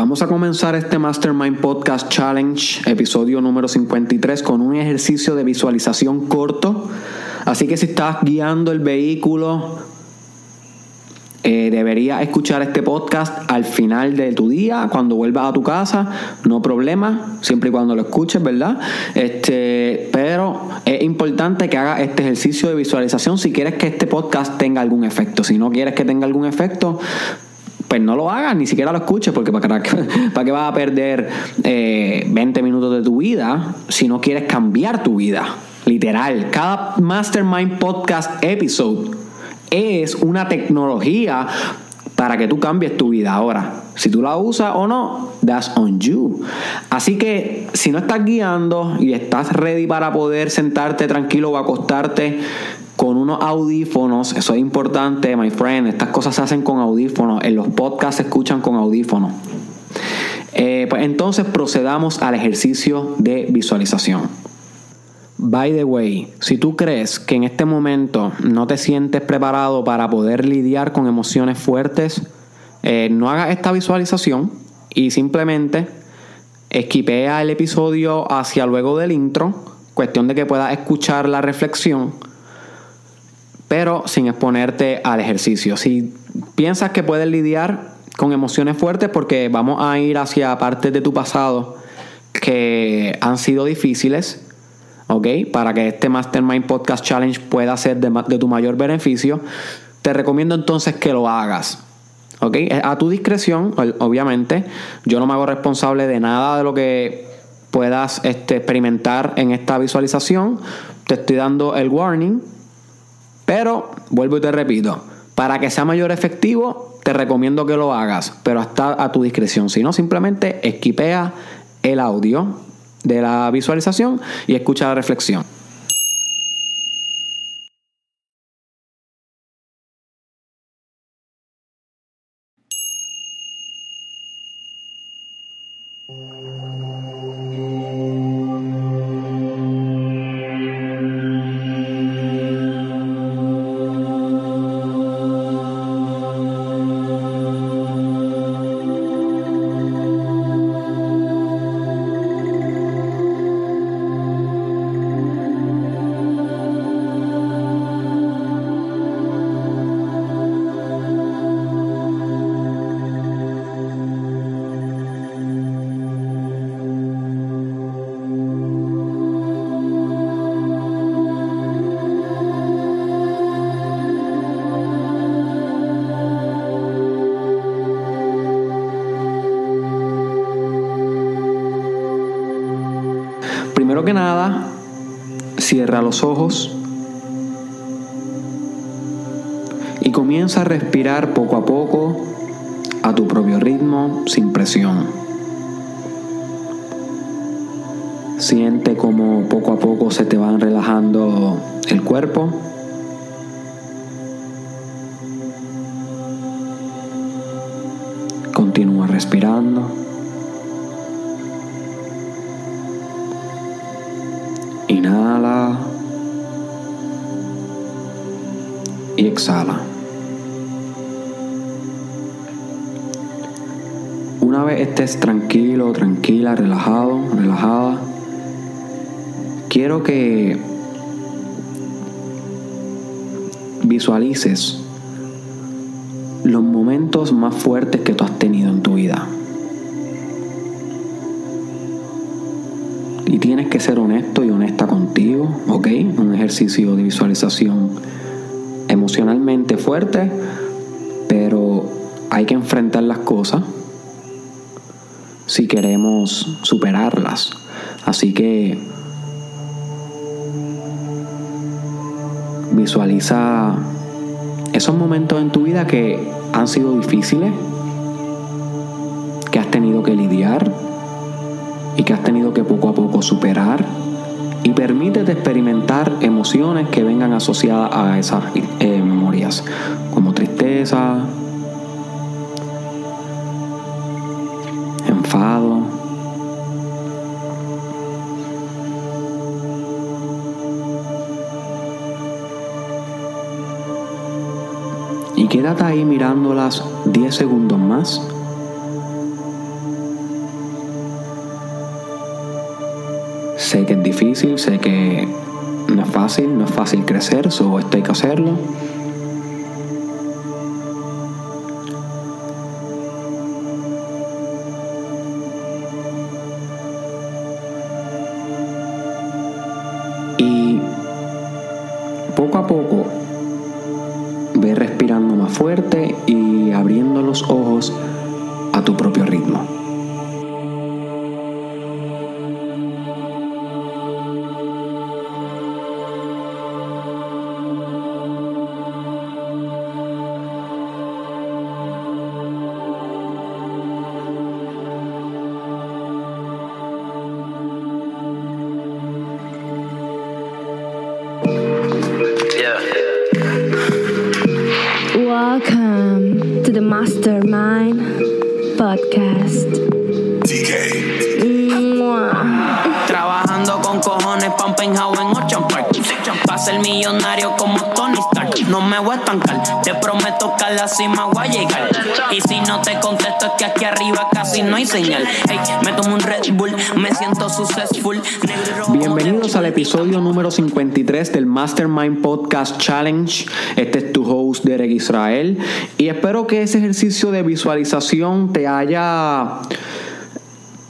Vamos a comenzar este Mastermind Podcast Challenge, episodio número 53, con un ejercicio de visualización corto. Así que si estás guiando el vehículo, eh, deberías escuchar este podcast al final de tu día, cuando vuelvas a tu casa, no problema, siempre y cuando lo escuches, ¿verdad? Este, pero es importante que hagas este ejercicio de visualización si quieres que este podcast tenga algún efecto. Si no quieres que tenga algún efecto, pues no lo hagas, ni siquiera lo escuches, porque para, qué vas a perder 20 eh, minutos de tu vida si no quieres cambiar tu vida. Literal, cada Mastermind Podcast episode es una tecnología para que tú cambies tu vida. Ahora, si tú la usas o no, that's on you. Así que si no estás guiando y estás ready para poder sentarte tranquilo o acostarte con unos audífonos, eso es importante, my friend, estas cosas se hacen con audífonos, en los podcasts se escuchan con audífonos. Eh, pues entonces procedamos al ejercicio de visualización. By the way, si tú crees que en este momento no te sientes preparado para poder lidiar con emociones fuertes, eh, no hagas esta visualización y simplemente esquipea el episodio hacia luego del intro, cuestión de que puedas escuchar la reflexión pero sin exponerte al ejercicio. Si piensas que puedes lidiar con emociones fuertes, porque vamos a ir hacia partes de tu pasado que han sido difíciles, ¿ok? Para que este Mastermind Podcast Challenge pueda ser de, tu mayor beneficio, te recomiendo entonces que lo hagas. ¿Ok? A tu discreción, obviamente. Yo no me hago responsable de nada de lo que puedas este, experimentar en esta visualización. Te estoy dando el warning pero, vuelvo y te repito, para que sea mayor efectivo, te recomiendo que lo hagas, pero hasta a tu discreción. Si no, simplemente esquipea el audio de la visualización y escucha la reflexión. Nada, cierra los ojos y comienza a respirar poco a poco a tu propio ritmo, sin presión. Siente como poco a poco se te van relajando el cuerpo. Continúa respirando. Inhala y exhala. Una vez estés tranquilo, tranquila, relajado, relajada, quiero que visualices los momentos más fuertes que tú has tenido en tu vida. Que ser honesto y honesta contigo, ¿ok? Un ejercicio de visualización emocionalmente fuerte, pero hay que enfrentar las cosas si queremos superarlas. Así que visualiza esos momentos en tu vida que han sido difíciles, que has tenido que lidiar y que has tenido que poco a poco superar y permítete experimentar emociones que vengan asociadas a esas eh, memorias, como tristeza, enfado. Y quédate ahí mirándolas 10 segundos más Sé que es difícil, sé que no es fácil, no es fácil crecer, solo esto hay que hacerlo. A la cima voy a llegar. Y si no te contesto es que aquí arriba casi no hay señal. Bienvenidos al episodio número 53 del Mastermind Podcast Challenge. Este es tu host Derek Israel. Y espero que ese ejercicio de visualización te haya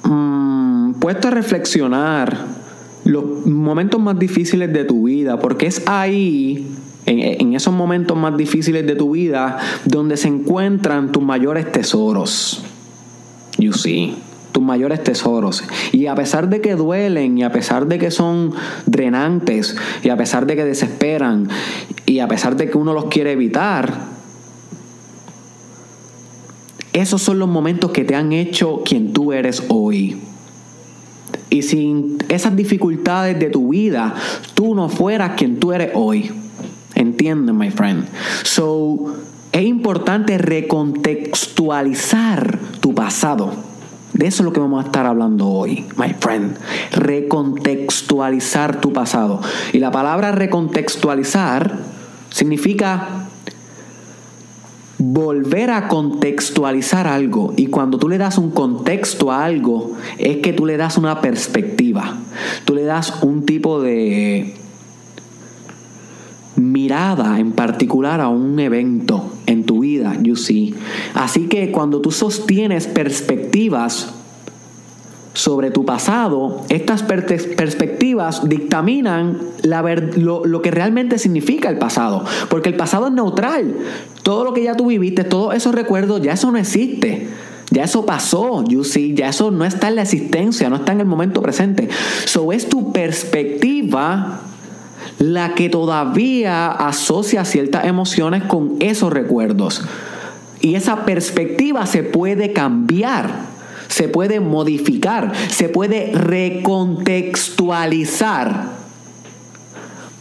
mm, puesto a reflexionar los momentos más difíciles de tu vida, porque es ahí, en, esos momentos más difíciles de tu vida, donde se encuentran tus mayores tesoros. You see. Tus mayores tesoros. Y a pesar de que duelen, y a pesar de que son drenantes, y a pesar de que desesperan, y a pesar de que uno los quiere evitar, esos son los momentos que te han hecho quien tú eres hoy. Y sin esas dificultades de tu vida, tú no fueras quien tú eres hoy. ¿Entiendes, my friend? So, es importante recontextualizar tu pasado. De eso es lo que vamos a estar hablando hoy, my friend. Recontextualizar tu pasado. Y la palabra recontextualizar significa volver a contextualizar algo. Y cuando tú le das un contexto a algo, es que tú le das una perspectiva. Tú le das un tipo de mirada en particular a un evento en tu vida, you see. Así que cuando tú sostienes perspectivas sobre tu pasado, estas per- perspectivas dictaminan la lo, lo que realmente significa el pasado. Porque el pasado es neutral. Todo lo que ya tú viviste, todos esos recuerdos, ya eso no existe. Ya eso pasó, you see, ya eso no está en la existencia, no está en el momento presente. So es tu perspectiva la que todavía asocia ciertas emociones con esos recuerdos. Y esa perspectiva se puede cambiar, se puede modificar, se puede recontextualizar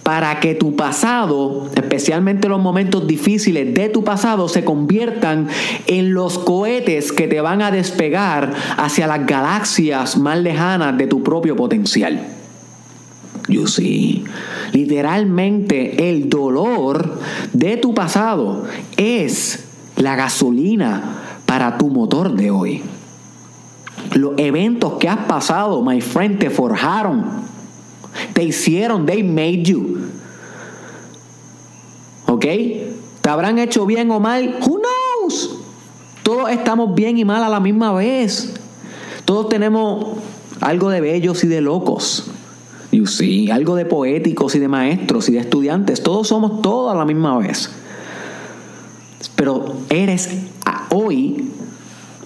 para que tu pasado, especialmente los momentos difíciles de tu pasado, se conviertan en los cohetes que te van a despegar hacia las galaxias más lejanas de tu propio potencial. You see. Literalmente el dolor de tu pasado es la gasolina para tu motor de hoy. Los eventos que has pasado, my friend, te forjaron. Te hicieron, they made you. ¿Ok? ¿Te habrán hecho bien o mal? Who knows? Todos estamos bien y mal a la misma vez. Todos tenemos algo de bellos y de locos. You see, algo de poéticos y de maestros y de estudiantes. Todos somos todos a la misma vez. Pero eres hoy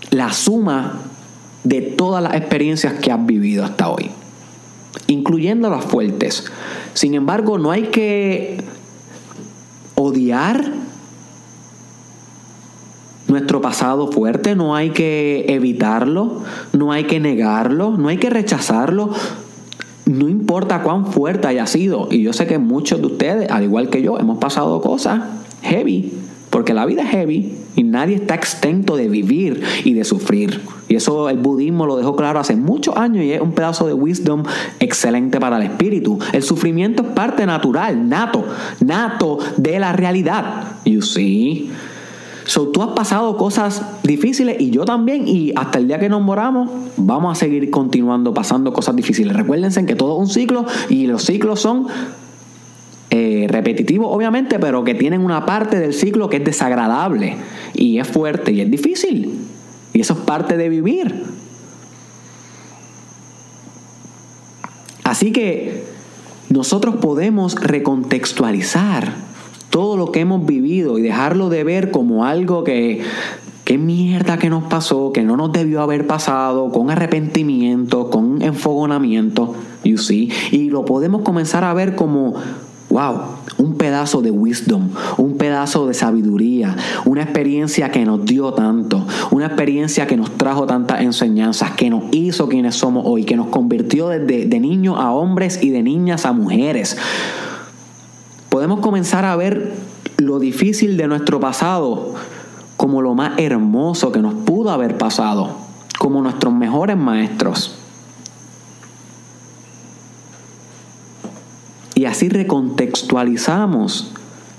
la suma de todas las experiencias que has vivido hasta hoy, incluyendo las fuertes. Sin embargo, no hay que odiar nuestro pasado fuerte, no hay que evitarlo, no hay que negarlo, no hay que rechazarlo. No importa cuán fuerte haya sido, y yo sé que muchos de ustedes, al igual que yo, hemos pasado cosas heavy, porque la vida es heavy y nadie está exento de vivir y de sufrir. Y eso el budismo lo dejó claro hace muchos años y es un pedazo de wisdom excelente para el espíritu. El sufrimiento es parte natural, nato, nato de la realidad. You see. So, tú has pasado cosas difíciles y yo también, y hasta el día que nos moramos, vamos a seguir continuando pasando cosas difíciles. Recuérdense que todo es un ciclo y los ciclos son eh, repetitivos, obviamente, pero que tienen una parte del ciclo que es desagradable y es fuerte y es difícil. Y eso es parte de vivir. Así que nosotros podemos recontextualizar todo lo que hemos vivido y dejarlo de ver como algo que, qué mierda que nos pasó, que no nos debió haber pasado, con arrepentimiento, con enfogonamiento, you see, y lo podemos comenzar a ver como wow, un pedazo de wisdom, un pedazo de sabiduría, una experiencia que nos dio tanto, una experiencia que nos trajo tantas enseñanzas, que nos hizo quienes somos hoy, que nos convirtió desde de niños a hombres y de niñas a mujeres podemos comenzar a ver lo difícil de nuestro pasado como lo más hermoso que nos pudo haber pasado, como nuestros mejores maestros. Y así recontextualizamos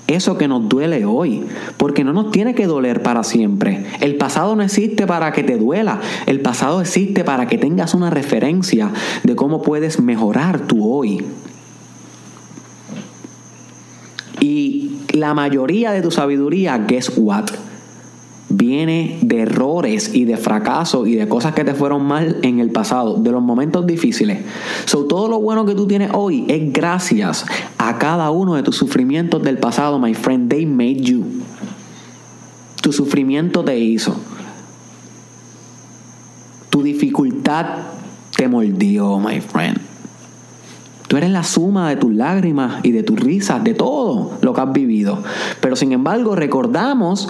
eso que nos duele hoy, porque no nos tiene que doler para siempre. El pasado no existe para que te duela, el pasado existe para que tengas una referencia de cómo puedes mejorar tu hoy. Y la mayoría de tu sabiduría, guess what? Viene de errores y de fracasos y de cosas que te fueron mal en el pasado, de los momentos difíciles. So, todo lo bueno que tú tienes hoy es gracias a cada uno de tus sufrimientos del pasado, my friend. They made you. Tu sufrimiento te hizo. Tu dificultad te moldeó, my friend. Tú eres la suma de tus lágrimas y de tus risas, de todo lo que has vivido. Pero sin embargo, recordamos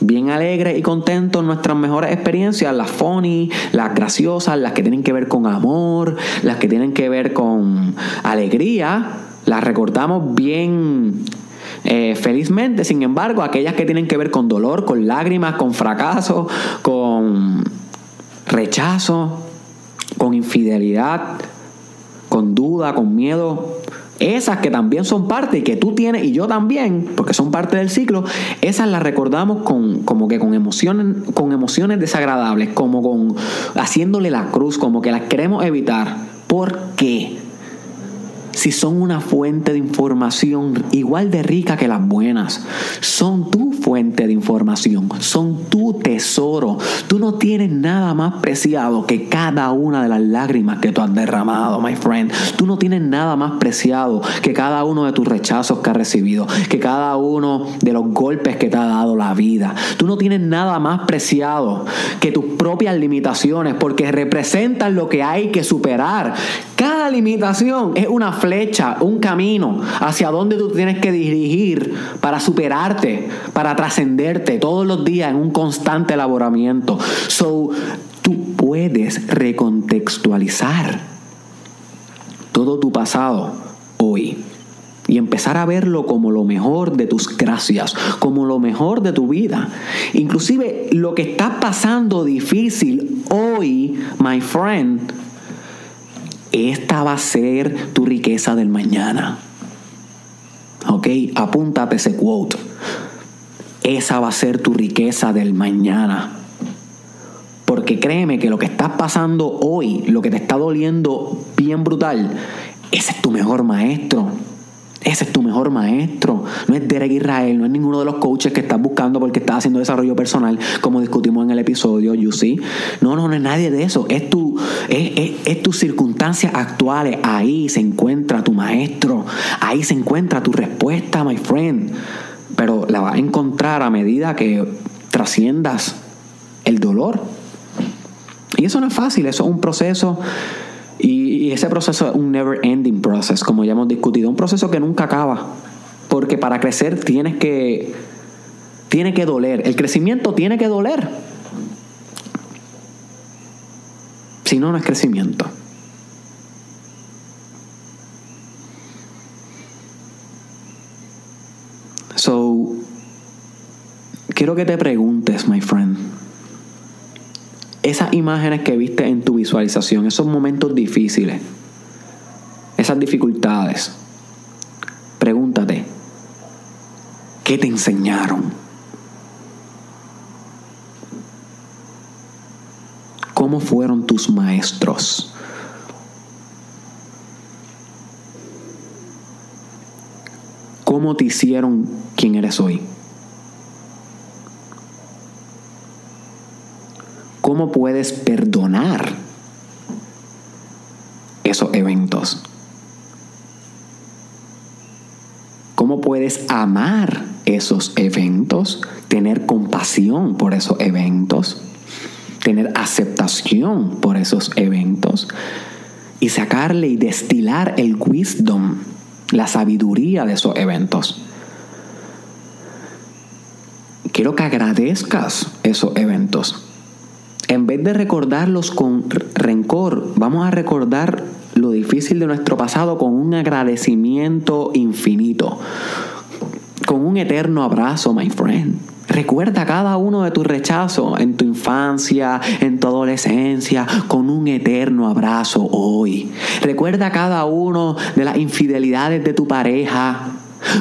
bien alegres y contentos nuestras mejores experiencias, las funny, las graciosas, las que tienen que ver con amor, las que tienen que ver con alegría, las recordamos bien eh, felizmente, sin embargo, aquellas que tienen que ver con dolor, con lágrimas, con fracaso, con rechazo, con infidelidad, con duda, con miedo, esas que también son parte y que tú tienes y yo también, porque son parte del ciclo, esas las recordamos con como que con emociones, con emociones desagradables, como con haciéndole la cruz, como que las queremos evitar. ¿Por qué? Si son una fuente de información igual de rica que las buenas. Son tu fuente de información, son tu tesoro. Tú no tienes nada más preciado que cada una de las lágrimas que tú has derramado, my friend. Tú no tienes nada más preciado que cada uno de tus rechazos que has recibido, que cada uno de los golpes que te ha dado la vida. Tú no tienes nada más preciado que tus propias limitaciones, porque representan lo que hay que superar. Cada limitación es una flecha, un camino hacia donde tú tienes que dirigir para superarte, para trascenderte todos los días en un constante elaboramiento. So, tú puedes recontextualizar todo tu pasado hoy y empezar a verlo como lo mejor de tus gracias, como lo mejor de tu vida. Inclusive lo que está pasando difícil hoy, my friend, esta va a ser tu riqueza del mañana. ¿Ok? Apúntate ese quote. Esa va a ser tu riqueza del mañana. Porque créeme que lo que estás pasando hoy, lo que te está doliendo bien brutal, ese es tu mejor maestro. Ese es tu mejor maestro. No es Derek Israel, no es ninguno de los coaches que estás buscando porque estás haciendo desarrollo personal, como discutimos en el episodio, you see. No, no, no es nadie de eso. Es tu, es, es tus actuales. Ahí se encuentra tu maestro. Ahí se encuentra tu respuesta, my friend. Pero la vas a encontrar a medida que trasciendas el dolor. Y eso no es fácil, eso es un proceso y, ese proceso es un never ending process, como ya hemos discutido, un proceso que nunca acaba. Porque para crecer tienes que tiene que doler, el crecimiento tiene que doler. Si no no es crecimiento. So, quiero que te preguntes, my friend, esas imágenes que viste en tu visualización, esos momentos difíciles, esas dificultades, pregúntate, ¿qué te enseñaron? ¿Cómo fueron tus maestros? ¿Cómo te hicieron quien eres hoy? ¿Cómo puedes perdonar esos eventos? ¿Cómo puedes amar esos eventos? Tener compasión por esos eventos. Tener aceptación por esos eventos. Y sacarle y destilar el wisdom, la sabiduría de esos eventos. Quiero que agradezcas esos eventos. En vez de recordarlos con rencor, vamos a recordar lo difícil de nuestro pasado con un agradecimiento infinito, con un eterno abrazo, my friend. Recuerda cada uno de tus rechazos en tu infancia, en tu adolescencia, con un eterno abrazo hoy. Recuerda cada uno de las infidelidades de tu pareja,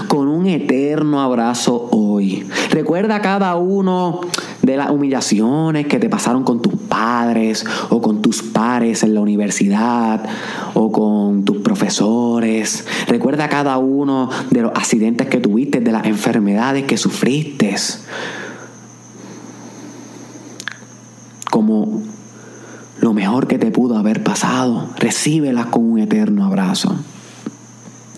con un eterno abrazo hoy. Recuerda cada uno de las humillaciones que te pasaron con tus padres o con tus pares en la universidad o con tus profesores. Recuerda cada uno de los accidentes que tuviste, de las enfermedades que sufriste. Como lo mejor que te pudo haber pasado. Recíbelas con un eterno abrazo.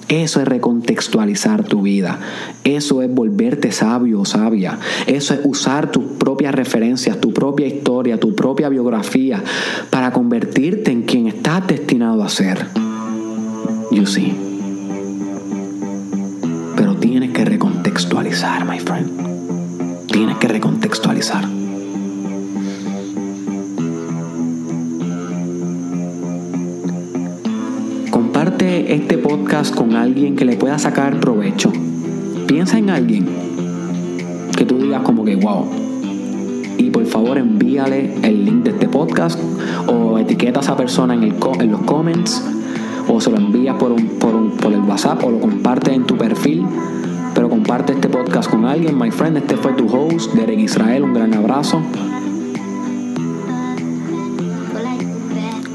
Eso es recontextualizar tu vida. Eso es volverte sabio o sabia. Eso es usar tus propias referencias, tu propia historia, tu propia biografía para convertirte en quien estás destinado a ser. You see. Pero tienes que recontextualizar, my friend. Tienes que recontextualizar. Comparte este podcast con alguien que le pueda sacar provecho. Piensa en alguien que tú digas como que wow. Y por favor envíale el link de este podcast o etiqueta a esa persona en, el, en los comments o se lo envías por, un, por, un, por el WhatsApp o lo comparte en tu perfil. Pero comparte este podcast con alguien, my friend. Este fue tu host, Derek Israel. Un gran abrazo.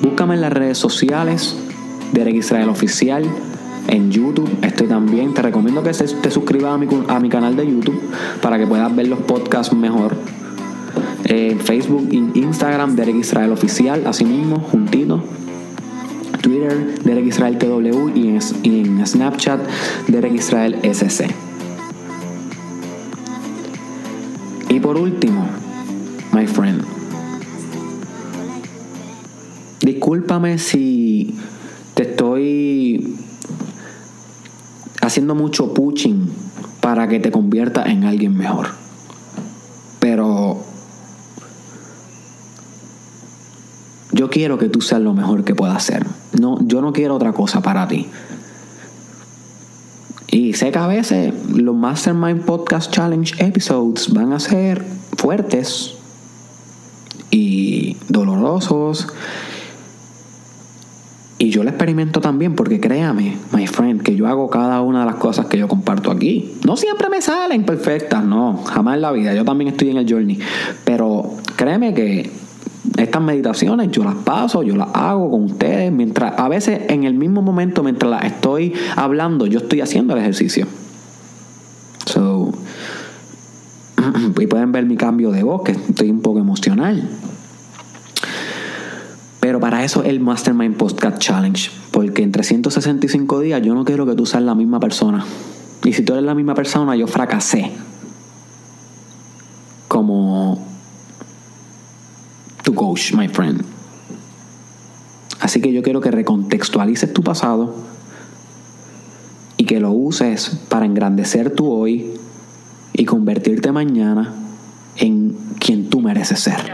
Búscame en las redes sociales, Derek Israel Oficial. En YouTube estoy también. Te recomiendo que te suscribas a mi, a mi canal de YouTube para que puedas ver los podcasts mejor. En Facebook e Instagram, Derek Israel Oficial, así mismo, juntito. Twitter, Derek Israel TW y en, y en Snapchat, Derek Israel SC. Y por último, my friend, discúlpame si estoy haciendo mucho pushing para que te conviertas en alguien mejor. Pero yo quiero que tú seas lo mejor que puedas ser. No, yo no quiero otra cosa para ti. Y sé que a veces los Mastermind Podcast Challenge episodes van a ser fuertes y dolorosos. Y yo lo experimento también porque créame, my friend, que yo hago cada una de las cosas que yo comparto aquí. No siempre me salen perfectas, no, jamás en la vida. Yo también estoy en el journey. Pero créeme que estas meditaciones yo las paso, yo las hago con ustedes, mientras a veces en el mismo momento mientras las estoy hablando, yo estoy haciendo el ejercicio. So, y pueden ver mi cambio de voz, que estoy un poco emocional. Para eso el Mastermind Podcast Challenge, porque en 365 días yo no quiero que tú seas la misma persona. Y si tú eres la misma persona, yo fracasé. Como tu coach, my friend. Así que yo quiero que recontextualices tu pasado y que lo uses para engrandecer tu hoy y convertirte mañana en quien tú mereces ser.